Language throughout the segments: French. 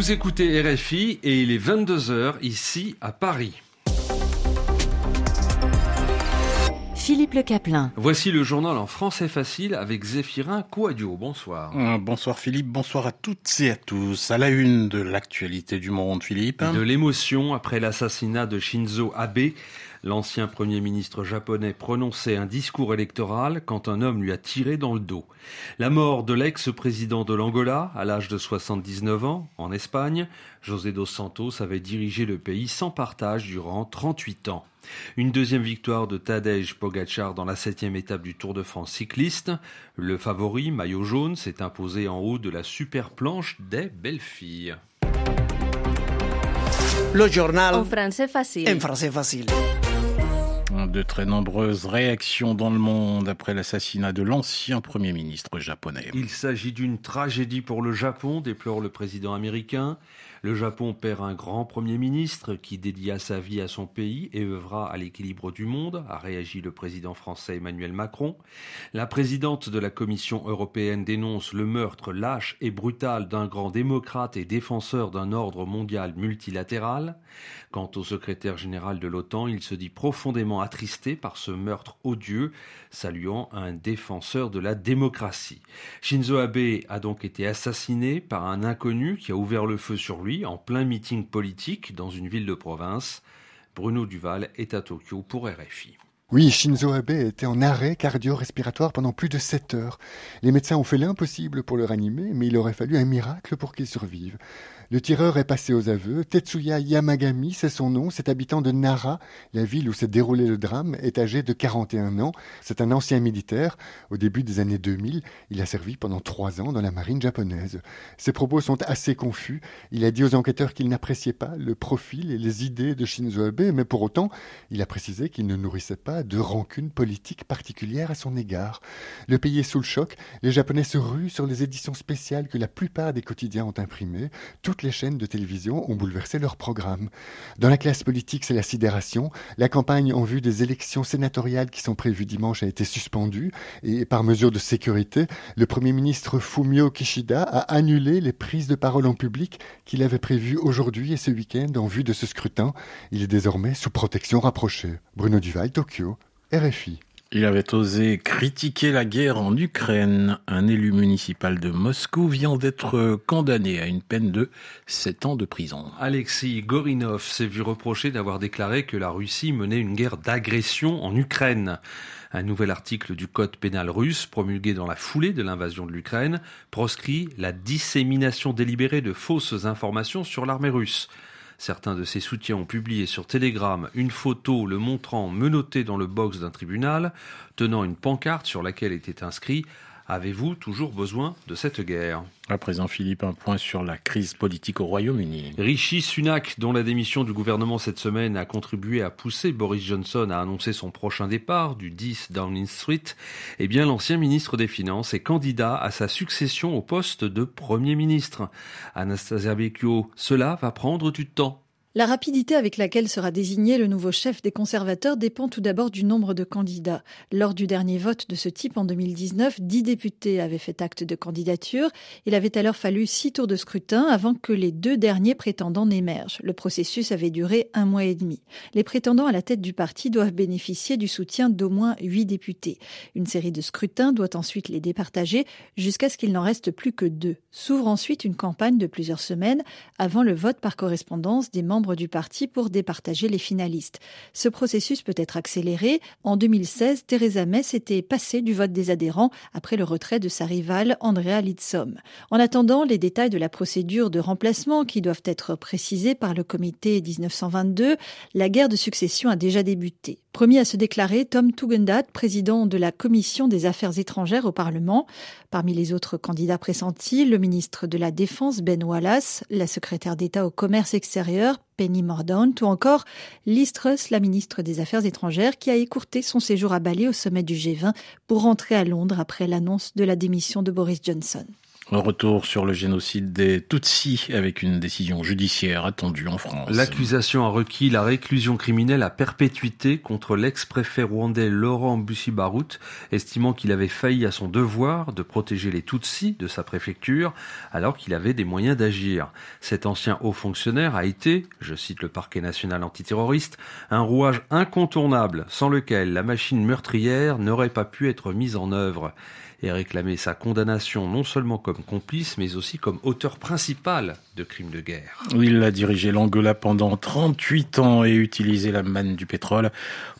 Vous écoutez RFI et il est 22h ici à Paris. Philippe Le Caplin. Voici le journal en français facile avec Zéphirin Kouadio. Bonsoir. Euh, bonsoir Philippe, bonsoir à toutes et à tous. À la une de l'actualité du monde, Philippe. De l'émotion après l'assassinat de Shinzo Abe. L'ancien Premier ministre japonais prononçait un discours électoral quand un homme lui a tiré dans le dos. La mort de l'ex-président de l'Angola, à l'âge de 79 ans, en Espagne, José dos Santos avait dirigé le pays sans partage durant 38 ans. Une deuxième victoire de Tadej Pogacar dans la septième étape du Tour de France cycliste. Le favori, maillot jaune, s'est imposé en haut de la super planche des belles filles. Le journal En français facile. en français facile. De très nombreuses réactions dans le monde après l'assassinat de l'ancien Premier ministre japonais. Il s'agit d'une tragédie pour le Japon, déplore le président américain. Le Japon perd un grand Premier ministre qui dédia sa vie à son pays et œuvra à l'équilibre du monde, a réagi le président français Emmanuel Macron. La présidente de la Commission européenne dénonce le meurtre lâche et brutal d'un grand démocrate et défenseur d'un ordre mondial multilatéral. Quant au secrétaire général de l'OTAN, il se dit profondément attristé par ce meurtre odieux, saluant un défenseur de la démocratie. Shinzo Abe a donc été assassiné par un inconnu qui a ouvert le feu sur lui en plein meeting politique dans une ville de province. Bruno Duval est à Tokyo pour RFI. Oui, Shinzo Abe était en arrêt cardio-respiratoire pendant plus de 7 heures. Les médecins ont fait l'impossible pour le ranimer, mais il aurait fallu un miracle pour qu'il survive. Le tireur est passé aux aveux. Tetsuya Yamagami, c'est son nom, cet habitant de Nara, la ville où s'est déroulé le drame, est âgé de 41 ans. C'est un ancien militaire. Au début des années 2000, il a servi pendant trois ans dans la marine japonaise. Ses propos sont assez confus. Il a dit aux enquêteurs qu'il n'appréciait pas le profil et les idées de Shinzo Abe, mais pour autant, il a précisé qu'il ne nourrissait pas de rancune politique particulière à son égard. Le pays est sous le choc. Les Japonais se ruent sur les éditions spéciales que la plupart des quotidiens ont imprimées. Toutes les chaînes de télévision ont bouleversé leur programme. Dans la classe politique, c'est la sidération. La campagne en vue des élections sénatoriales qui sont prévues dimanche a été suspendue et par mesure de sécurité, le Premier ministre Fumio Kishida a annulé les prises de parole en public qu'il avait prévues aujourd'hui et ce week-end en vue de ce scrutin. Il est désormais sous protection rapprochée. Bruno Duval, Tokyo, RFI. Il avait osé critiquer la guerre en Ukraine. Un élu municipal de Moscou vient d'être condamné à une peine de 7 ans de prison. Alexis Gorinov s'est vu reprocher d'avoir déclaré que la Russie menait une guerre d'agression en Ukraine. Un nouvel article du code pénal russe, promulgué dans la foulée de l'invasion de l'Ukraine, proscrit la dissémination délibérée de fausses informations sur l'armée russe. Certains de ses soutiens ont publié sur Telegram une photo le montrant menotté dans le box d'un tribunal, tenant une pancarte sur laquelle était inscrit Avez-vous toujours besoin de cette guerre À présent, Philippe, un point sur la crise politique au Royaume-Uni. Rishi Sunak, dont la démission du gouvernement cette semaine a contribué à pousser Boris Johnson à annoncer son prochain départ du 10 Downing Street, eh bien l'ancien ministre des Finances est candidat à sa succession au poste de Premier ministre. Anastasia Becchio, cela va prendre du temps. La rapidité avec laquelle sera désigné le nouveau chef des conservateurs dépend tout d'abord du nombre de candidats. Lors du dernier vote de ce type en 2019, dix députés avaient fait acte de candidature. Il avait alors fallu six tours de scrutin avant que les deux derniers prétendants n'émergent. Le processus avait duré un mois et demi. Les prétendants à la tête du parti doivent bénéficier du soutien d'au moins huit députés. Une série de scrutins doit ensuite les départager jusqu'à ce qu'il n'en reste plus que deux. S'ouvre ensuite une campagne de plusieurs semaines avant le vote par correspondance des membres du parti pour départager les finalistes. Ce processus peut être accéléré. En 2016, Theresa May s'était passée du vote des adhérents après le retrait de sa rivale Andrea Litzom. En attendant les détails de la procédure de remplacement qui doivent être précisés par le comité 1922, la guerre de succession a déjà débuté. Premier à se déclarer, Tom Tugendhat, président de la Commission des Affaires étrangères au Parlement. Parmi les autres candidats pressentis, le ministre de la Défense, Ben Wallace, la secrétaire d'État au commerce extérieur, Penny Mordaunt, ou encore Liz la ministre des Affaires étrangères, qui a écourté son séjour à Bali au sommet du G20 pour rentrer à Londres après l'annonce de la démission de Boris Johnson. Retour sur le génocide des Tutsis avec une décision judiciaire attendue en France. L'accusation a requis la réclusion criminelle à perpétuité contre l'ex-préfet rwandais Laurent Bussi-Barout, estimant qu'il avait failli à son devoir de protéger les Tutsis de sa préfecture alors qu'il avait des moyens d'agir. Cet ancien haut fonctionnaire a été, je cite le parquet national antiterroriste, un rouage incontournable sans lequel la machine meurtrière n'aurait pas pu être mise en œuvre et réclamé sa condamnation non seulement comme complice, mais aussi comme auteur principal de crimes de guerre. Il a dirigé l'Angola pendant 38 ans et utilisé la manne du pétrole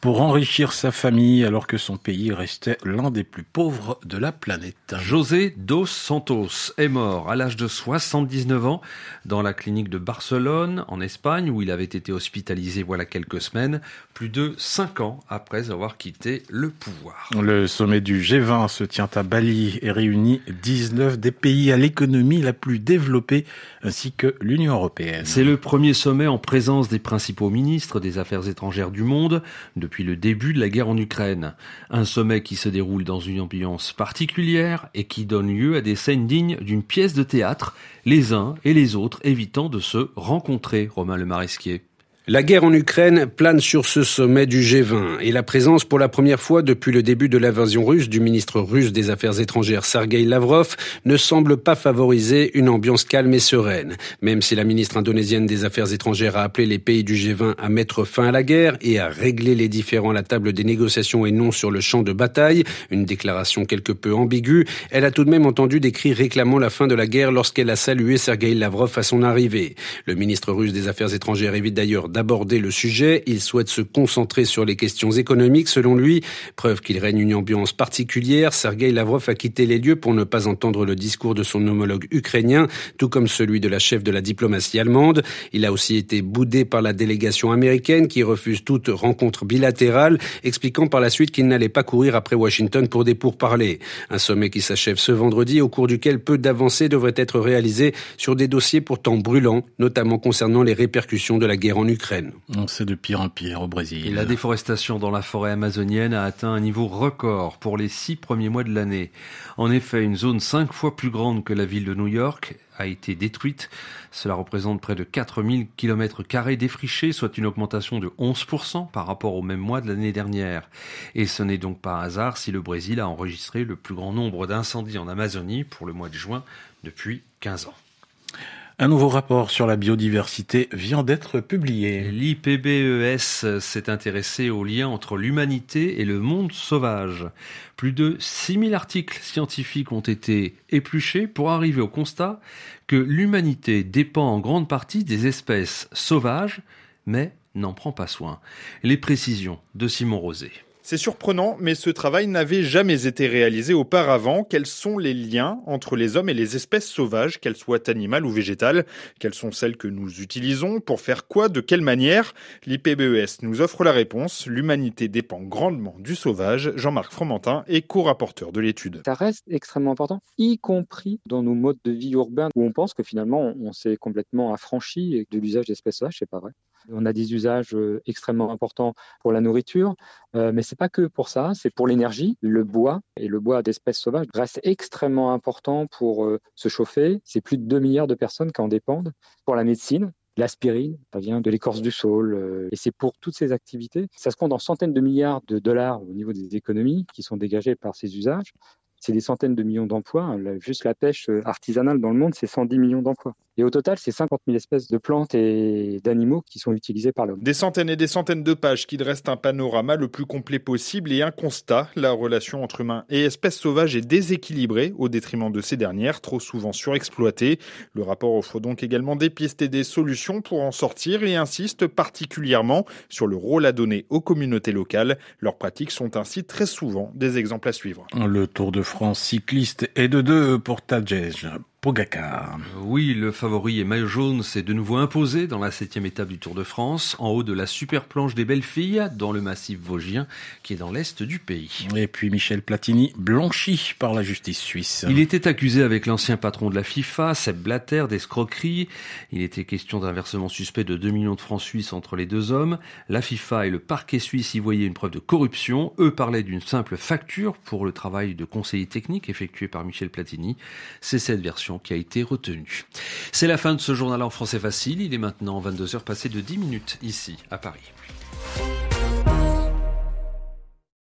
pour enrichir sa famille alors que son pays restait l'un des plus pauvres de la planète. José dos Santos est mort à l'âge de 79 ans dans la clinique de Barcelone en Espagne où il avait été hospitalisé voilà quelques semaines, plus de 5 ans après avoir quitté le pouvoir. Le sommet du G20 se tient à Bali et réunit 19 des pays à l'économie la plus développée ainsi que l'Union européenne. C'est le premier sommet en présence des principaux ministres des Affaires étrangères du monde depuis le début de la guerre en Ukraine. Un sommet qui se déroule dans une ambiance particulière et qui donne lieu à des scènes dignes d'une pièce de théâtre, les uns et les autres évitant de se rencontrer, Romain le Maresquier. La guerre en Ukraine plane sur ce sommet du G20 et la présence pour la première fois depuis le début de l'invasion russe du ministre russe des Affaires étrangères Sergei Lavrov ne semble pas favoriser une ambiance calme et sereine. Même si la ministre indonésienne des Affaires étrangères a appelé les pays du G20 à mettre fin à la guerre et à régler les différends à la table des négociations et non sur le champ de bataille, une déclaration quelque peu ambiguë, elle a tout de même entendu des cris réclamant la fin de la guerre lorsqu'elle a salué Sergei Lavrov à son arrivée. Le ministre russe des Affaires étrangères évite d'ailleurs aborder le sujet. Il souhaite se concentrer sur les questions économiques, selon lui. Preuve qu'il règne une ambiance particulière, Sergei Lavrov a quitté les lieux pour ne pas entendre le discours de son homologue ukrainien, tout comme celui de la chef de la diplomatie allemande. Il a aussi été boudé par la délégation américaine qui refuse toute rencontre bilatérale, expliquant par la suite qu'il n'allait pas courir après Washington pour des pourparlers. Un sommet qui s'achève ce vendredi, au cours duquel peu d'avancées devraient être réalisées sur des dossiers pourtant brûlants, notamment concernant les répercussions de la guerre en Ukraine. On sait de pire en pire au Brésil. la déforestation dans la forêt amazonienne a atteint un niveau record pour les six premiers mois de l'année. En effet, une zone cinq fois plus grande que la ville de New York a été détruite. Cela représente près de 4000 km carrés défrichés, soit une augmentation de 11% par rapport au même mois de l'année dernière. Et ce n'est donc pas un hasard si le Brésil a enregistré le plus grand nombre d'incendies en Amazonie pour le mois de juin depuis 15 ans. Un nouveau rapport sur la biodiversité vient d'être publié. L'IPBES s'est intéressé aux liens entre l'humanité et le monde sauvage. Plus de 6000 articles scientifiques ont été épluchés pour arriver au constat que l'humanité dépend en grande partie des espèces sauvages, mais n'en prend pas soin. Les précisions de Simon Rosé. C'est surprenant, mais ce travail n'avait jamais été réalisé auparavant. Quels sont les liens entre les hommes et les espèces sauvages, qu'elles soient animales ou végétales? Quelles sont celles que nous utilisons? Pour faire quoi? De quelle manière? L'IPBES nous offre la réponse. L'humanité dépend grandement du sauvage. Jean-Marc Fromentin est co-rapporteur de l'étude. Ça reste extrêmement important, y compris dans nos modes de vie urbains où on pense que finalement on s'est complètement affranchi de l'usage d'espèces sauvages. C'est pas vrai. On a des usages euh, extrêmement importants pour la nourriture, euh, mais c'est pas que pour ça, c'est pour l'énergie. Le bois et le bois d'espèces sauvages reste extrêmement important pour euh, se chauffer. C'est plus de 2 milliards de personnes qui en dépendent. Pour la médecine, L'aspirine, ça vient de l'écorce du saule. et c'est pour toutes ces activités. Ça se compte en centaines de milliards de dollars au niveau des économies qui sont dégagées par ces usages. C'est des centaines de millions d'emplois. Juste la pêche artisanale dans le monde, c'est 110 millions d'emplois. Et au total, c'est 50 000 espèces de plantes et d'animaux qui sont utilisés par l'homme. Des centaines et des centaines de pages qui dressent un panorama le plus complet possible et un constat. La relation entre humains et espèces sauvages est déséquilibrée au détriment de ces dernières, trop souvent surexploitées. Le rapport offre donc également des pistes et des solutions pour en sortir et insiste particulièrement sur le rôle à donner aux communautés locales. Leurs pratiques sont ainsi très souvent des exemples à suivre. Le Tour de France cycliste est de deux pour Tadej Pogacar. Oui, le favori et maillot jaune s'est de nouveau imposé dans la septième étape du Tour de France, en haut de la super planche des belles filles, dans le massif vosgien, qui est dans l'est du pays. Et puis Michel Platini, blanchi par la justice suisse. Il était accusé avec l'ancien patron de la FIFA, Seb Blatter, d'escroquerie. Il était question d'un versement suspect de 2 millions de francs suisses entre les deux hommes. La FIFA et le parquet suisse y voyaient une preuve de corruption. Eux parlaient d'une simple facture pour le travail de conseiller technique effectué par Michel Platini. C'est cette version qui a été retenue. C'est la fin de ce journal en français facile. Il est maintenant 22h passé de 10 minutes ici à Paris.